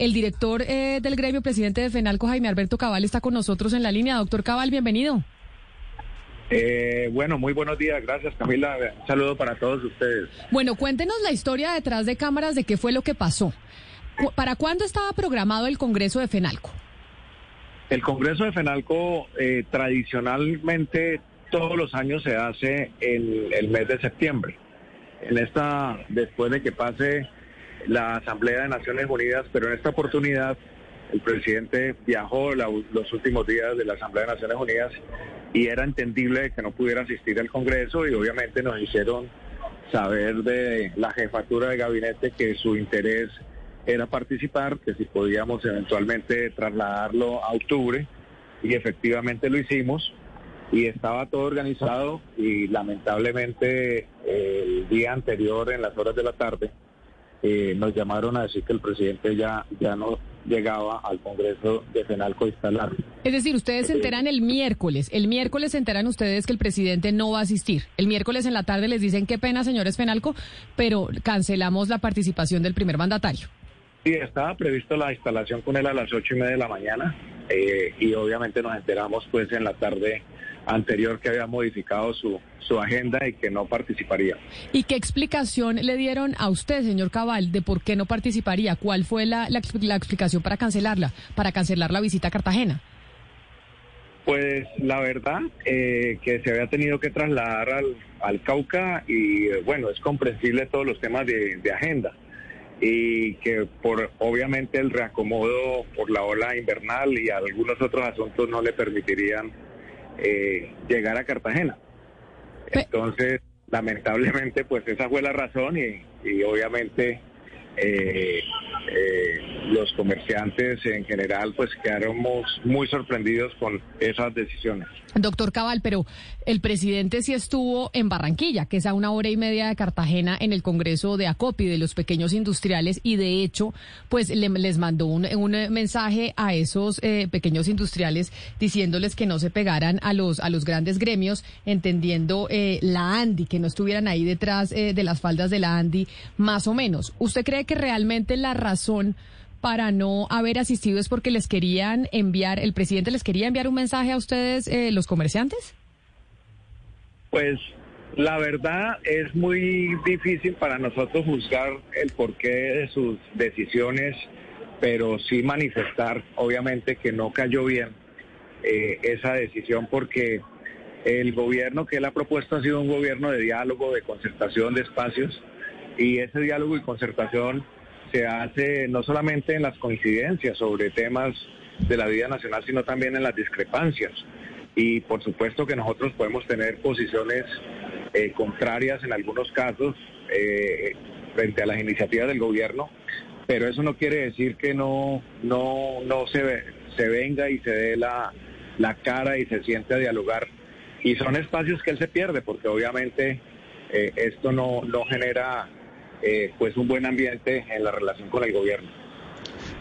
El director eh, del gremio, presidente de FENALCO, Jaime Alberto Cabal, está con nosotros en la línea. Doctor Cabal, bienvenido. Eh, bueno, muy buenos días. Gracias, Camila. Un saludo para todos ustedes. Bueno, cuéntenos la historia detrás de cámaras de qué fue lo que pasó. ¿Para cuándo estaba programado el Congreso de FENALCO? El Congreso de FENALCO eh, tradicionalmente todos los años se hace en el mes de septiembre. En esta, después de que pase la Asamblea de Naciones Unidas, pero en esta oportunidad el presidente viajó los últimos días de la Asamblea de Naciones Unidas y era entendible que no pudiera asistir al Congreso y obviamente nos hicieron saber de la jefatura de gabinete que su interés era participar, que si podíamos eventualmente trasladarlo a octubre y efectivamente lo hicimos y estaba todo organizado y lamentablemente el día anterior en las horas de la tarde eh, nos llamaron a decir que el presidente ya, ya no llegaba al Congreso de Fenalco a instalar. Es decir, ustedes se enteran el miércoles. El miércoles se enteran ustedes que el presidente no va a asistir. El miércoles en la tarde les dicen qué pena, señores Fenalco, pero cancelamos la participación del primer mandatario. Sí, estaba previsto la instalación con él a las ocho y media de la mañana eh, y obviamente nos enteramos pues en la tarde anterior que había modificado su, su agenda y que no participaría. ¿Y qué explicación le dieron a usted, señor Cabal, de por qué no participaría? ¿Cuál fue la, la, explicación para cancelarla, para cancelar la visita a Cartagena? Pues la verdad eh, que se había tenido que trasladar al, al Cauca y bueno, es comprensible todos los temas de, de agenda y que por obviamente el reacomodo por la ola invernal y algunos otros asuntos no le permitirían eh, llegar a Cartagena. Entonces, lamentablemente, pues esa fue la razón y, y obviamente eh, eh, los comerciantes en general pues quedaron muy sorprendidos con esas decisiones. Doctor Cabal, pero el presidente sí estuvo en Barranquilla, que es a una hora y media de Cartagena, en el Congreso de ACOPI, de los pequeños industriales, y de hecho, pues les mandó un, mensaje a esos eh, pequeños industriales diciéndoles que no se pegaran a los, a los grandes gremios, entendiendo eh, la ANDI, que no estuvieran ahí detrás eh, de las faldas de la ANDI, más o menos. ¿Usted cree que realmente la razón para no haber asistido es porque les querían enviar, el presidente les quería enviar un mensaje a ustedes, eh, los comerciantes? Pues la verdad es muy difícil para nosotros juzgar el porqué de sus decisiones, pero sí manifestar, obviamente, que no cayó bien eh, esa decisión porque el gobierno que él ha propuesto ha sido un gobierno de diálogo, de concertación de espacios, y ese diálogo y concertación se hace no solamente en las coincidencias sobre temas de la vida nacional, sino también en las discrepancias. Y por supuesto que nosotros podemos tener posiciones eh, contrarias en algunos casos eh, frente a las iniciativas del gobierno, pero eso no quiere decir que no, no, no se, se venga y se dé la, la cara y se siente a dialogar. Y son espacios que él se pierde, porque obviamente eh, esto no, no genera eh, pues un buen ambiente en la relación con el gobierno.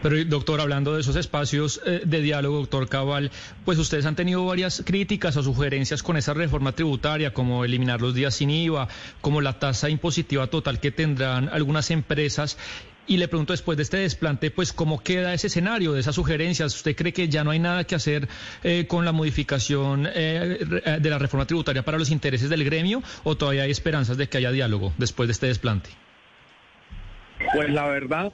Pero, doctor, hablando de esos espacios eh, de diálogo, doctor Cabal, pues ustedes han tenido varias críticas o sugerencias con esa reforma tributaria, como eliminar los días sin IVA, como la tasa impositiva total que tendrán algunas empresas. Y le pregunto después de este desplante, pues, ¿cómo queda ese escenario de esas sugerencias? ¿Usted cree que ya no hay nada que hacer eh, con la modificación de la reforma tributaria para los intereses del gremio o todavía hay esperanzas de que haya diálogo después de este desplante? Pues la verdad,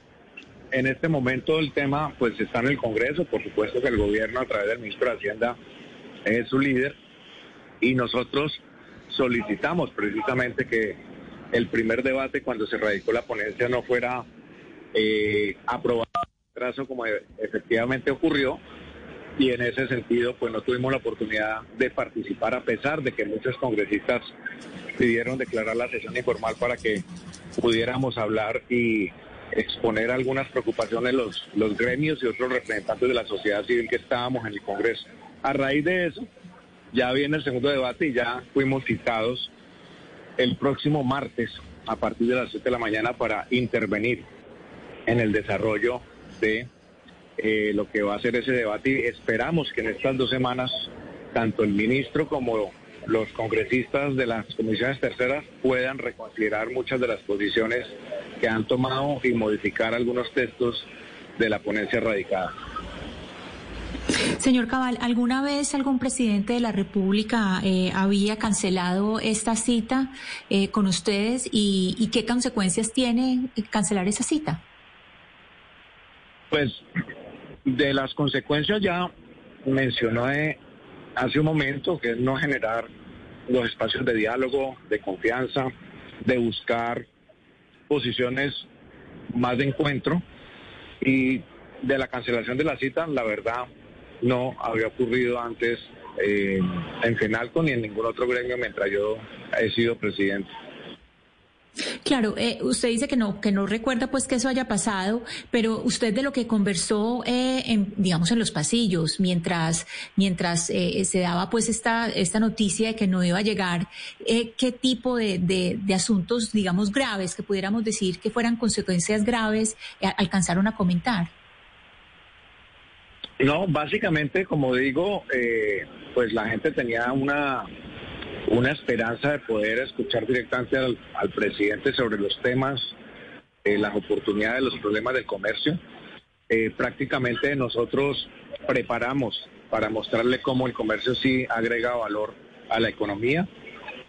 en este momento el tema pues está en el Congreso, por supuesto que el gobierno a través del ministro de Hacienda es su líder. Y nosotros solicitamos precisamente que el primer debate cuando se radicó la ponencia no fuera eh, aprobado trazo como efectivamente ocurrió y en ese sentido pues no tuvimos la oportunidad de participar a pesar de que muchos congresistas pidieron declarar la sesión informal para que pudiéramos hablar y exponer algunas preocupaciones los, los gremios y otros representantes de la sociedad civil que estábamos en el Congreso. A raíz de eso, ya viene el segundo debate y ya fuimos citados el próximo martes a partir de las 7 de la mañana para intervenir en el desarrollo de eh, lo que va a ser ese debate y esperamos que en estas dos semanas tanto el ministro como los congresistas de las comisiones terceras puedan reconsiderar muchas de las posiciones que han tomado y modificar algunos textos de la ponencia radicada. Señor Cabal, ¿alguna vez algún presidente de la República eh, había cancelado esta cita eh, con ustedes y, qué consecuencias tiene cancelar esa cita? Pues de las consecuencias ya mencionó hace un momento, que es no generar los espacios de diálogo, de confianza, de buscar posiciones más de encuentro y de la cancelación de la cita, la verdad, no había ocurrido antes eh, en FENALCO ni en ningún otro gremio mientras yo he sido presidente. Claro, eh, usted dice que no que no recuerda pues que eso haya pasado, pero usted de lo que conversó, eh, en, digamos en los pasillos, mientras mientras eh, se daba pues esta esta noticia de que no iba a llegar, eh, qué tipo de, de, de, asuntos, digamos graves, que pudiéramos decir que fueran consecuencias graves, alcanzaron a comentar. No, básicamente, como digo, eh, pues la gente tenía una, una esperanza de poder escuchar directamente al, presidente sobre los temas, eh, las oportunidades, los problemas del comercio. Eh, prácticamente nosotros preparamos para mostrarle cómo el comercio sí agrega valor a la economía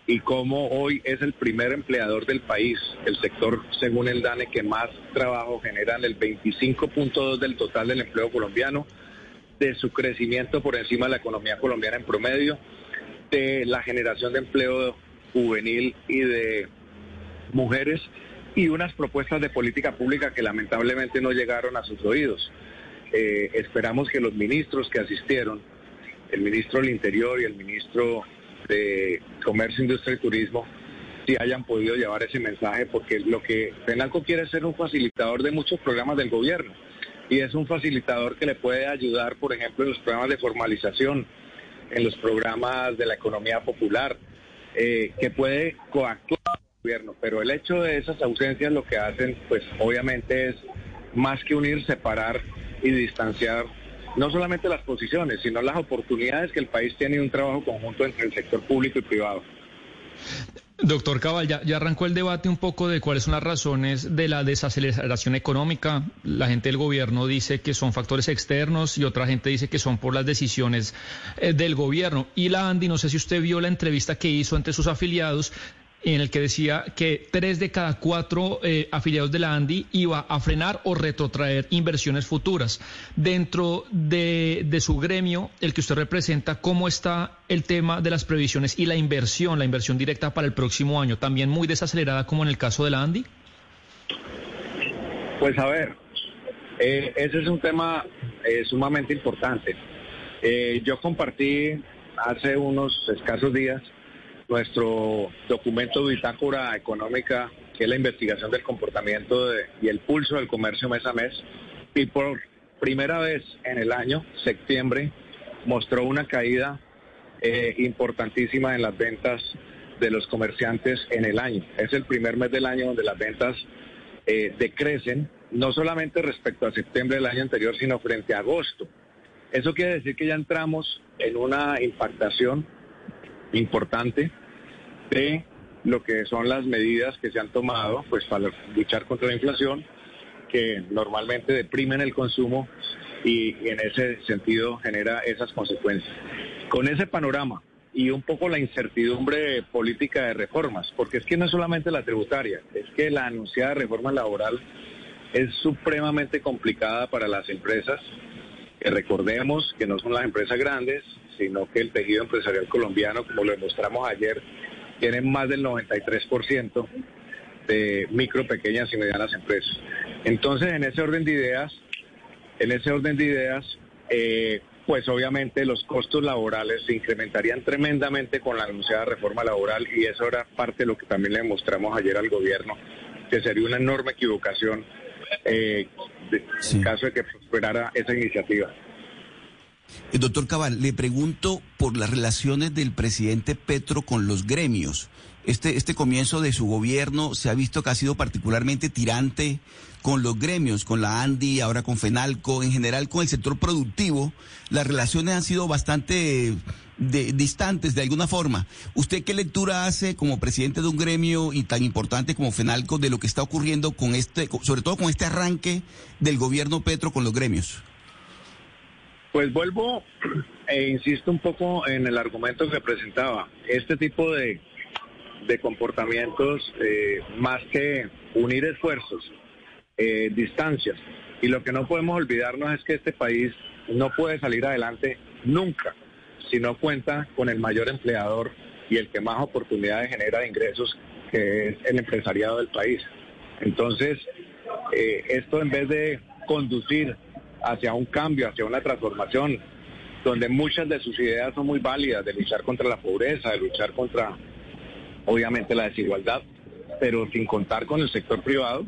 y cómo hoy es el primer empleador del país, el sector, según el DANE, que más trabajo genera, el 25.2 del total del empleo colombiano de su crecimiento por encima de la economía colombiana en promedio, de la generación de empleo juvenil y de mujeres y unas propuestas de política pública que lamentablemente no llegaron a sus oídos. Eh, esperamos que los ministros que asistieron, el ministro del Interior y el ministro de Comercio, Industria y Turismo, sí hayan podido llevar ese mensaje, porque lo que Penalco quiere es ser un facilitador de muchos programas del gobierno y es un facilitador que le puede ayudar, por ejemplo, en los programas de formalización, en los programas de la economía popular, eh, que puede coactuar al gobierno. Pero el hecho de esas ausencias lo que hacen, pues obviamente es más que unir, separar y distanciar no solamente las posiciones, sino las oportunidades que el país tiene y un trabajo conjunto entre el sector público y privado. Doctor Cabal, ya, arrancó el debate un poco de cuáles son las razones de la desaceleración económica. La gente del gobierno dice que son factores externos y otra gente dice que son por las decisiones eh, del gobierno. Y la Andy, no sé si usted vio la entrevista que hizo entre sus afiliados, en el que decía que tres de cada cuatro eh, afiliados de la ANDI iba a frenar o retrotraer inversiones futuras. Dentro de, su gremio, el que usted representa, ¿cómo está el tema de las previsiones y la inversión, la inversión directa para el próximo año? ¿También muy desacelerada como en el caso de la ANDI? Pues a ver, eh, ese es un tema eh, sumamente importante. yo compartí hace unos escasos días nuestro documento bitácora económica, que es la investigación del comportamiento y el pulso del comercio mes a mes. Y por primera vez en el año, septiembre, mostró una caída eh, importantísima en las ventas de los comerciantes en el año. Es el primer mes del año donde las ventas eh, decrecen, no solamente respecto a septiembre del año anterior, sino frente a agosto. Eso quiere decir que ya entramos en una impactación importante de lo que son las medidas que se han tomado pues para luchar contra la inflación que normalmente deprimen el consumo y, en ese sentido genera esas consecuencias. Con ese panorama y un poco la incertidumbre política de reformas, porque es que no es solamente la tributaria, es que la anunciada reforma laboral es supremamente complicada para las empresas, que recordemos que no son las empresas grandes, sino que el tejido empresarial colombiano, como lo demostramos ayer, tiene más del 93% de micro, pequeñas y medianas empresas. Entonces, en ese orden de ideas, en ese orden de ideas, eh, pues obviamente los costos laborales se incrementarían tremendamente con la anunciada reforma laboral y eso era parte de lo que también le mostramos ayer al gobierno, que sería una enorme equivocación eh, en caso de que prosperara esa iniciativa. El doctor Cabal, le pregunto por las relaciones del presidente Petro con los gremios. Este, este comienzo de su gobierno se ha visto que ha sido particularmente tirante con los gremios, con la ANDI, ahora con FENALCO, en general con el sector productivo. Las relaciones han sido bastante distantes de alguna forma. ¿Usted qué lectura hace como presidente de un gremio y tan importante como FENALCO de lo que está ocurriendo con este, sobre todo con este arranque del gobierno Petro con los gremios? Pues vuelvo e insisto un poco en el argumento que presentaba. Este tipo de, de comportamientos, eh, más que unir esfuerzos, eh, distancias. Y lo que no podemos olvidarnos es que este país no puede salir adelante nunca si no cuenta con el mayor empleador y el que más oportunidades genera de ingresos, que es el empresariado del país. Entonces, eh, esto en vez de conducir hacia un cambio, hacia una transformación, donde muchas de sus ideas son muy válidas, de luchar contra la pobreza, de luchar contra, obviamente, la desigualdad, pero sin contar con el sector privado,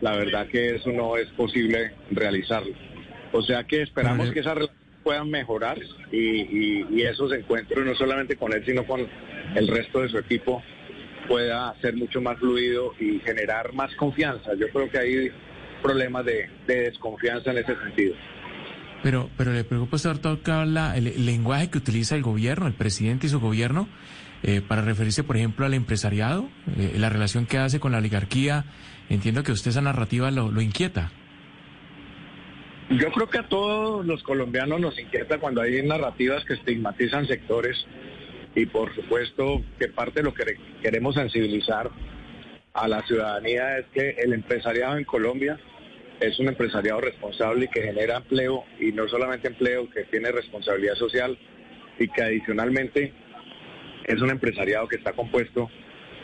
la verdad que eso no es posible realizarlo. O sea que esperamos que esas relaciones puedan mejorar y, y, esos encuentros, no solamente con él, sino con el resto de su equipo, pueda ser mucho más fluido y generar más confianza. Yo creo que hay problemas de, desconfianza en ese sentido. Pero, pero le preocupa, doctor, el, el lenguaje que utiliza el gobierno, el presidente y su gobierno, eh, para referirse, por ejemplo, al empresariado, eh, la relación que hace con la oligarquía. Entiendo que usted esa narrativa lo, lo inquieta. Yo creo que a todos los colombianos nos inquieta cuando hay narrativas que estigmatizan sectores y por supuesto que parte de lo que queremos sensibilizar a la ciudadanía es que el empresariado en Colombia es un empresariado responsable y que genera empleo y no solamente empleo, que tiene responsabilidad social y que adicionalmente es un empresariado que está compuesto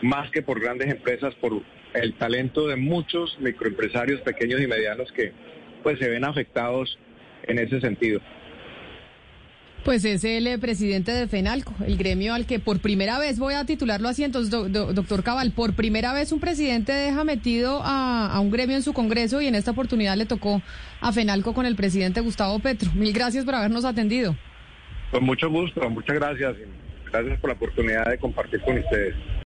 más que por grandes empresas, por el talento de muchos microempresarios pequeños y medianos que pues se ven afectados en ese sentido. Pues es el eh, presidente de FENALCO, el gremio al que por primera vez, voy a titularlo así, entonces, doctor Cabal, por primera vez un presidente deja metido a, a, un gremio en su congreso y en esta oportunidad le tocó a FENALCO con el presidente Gustavo Petro. Mil gracias por habernos atendido. Con mucho gusto, muchas gracias. Gracias por la oportunidad de compartir con ustedes.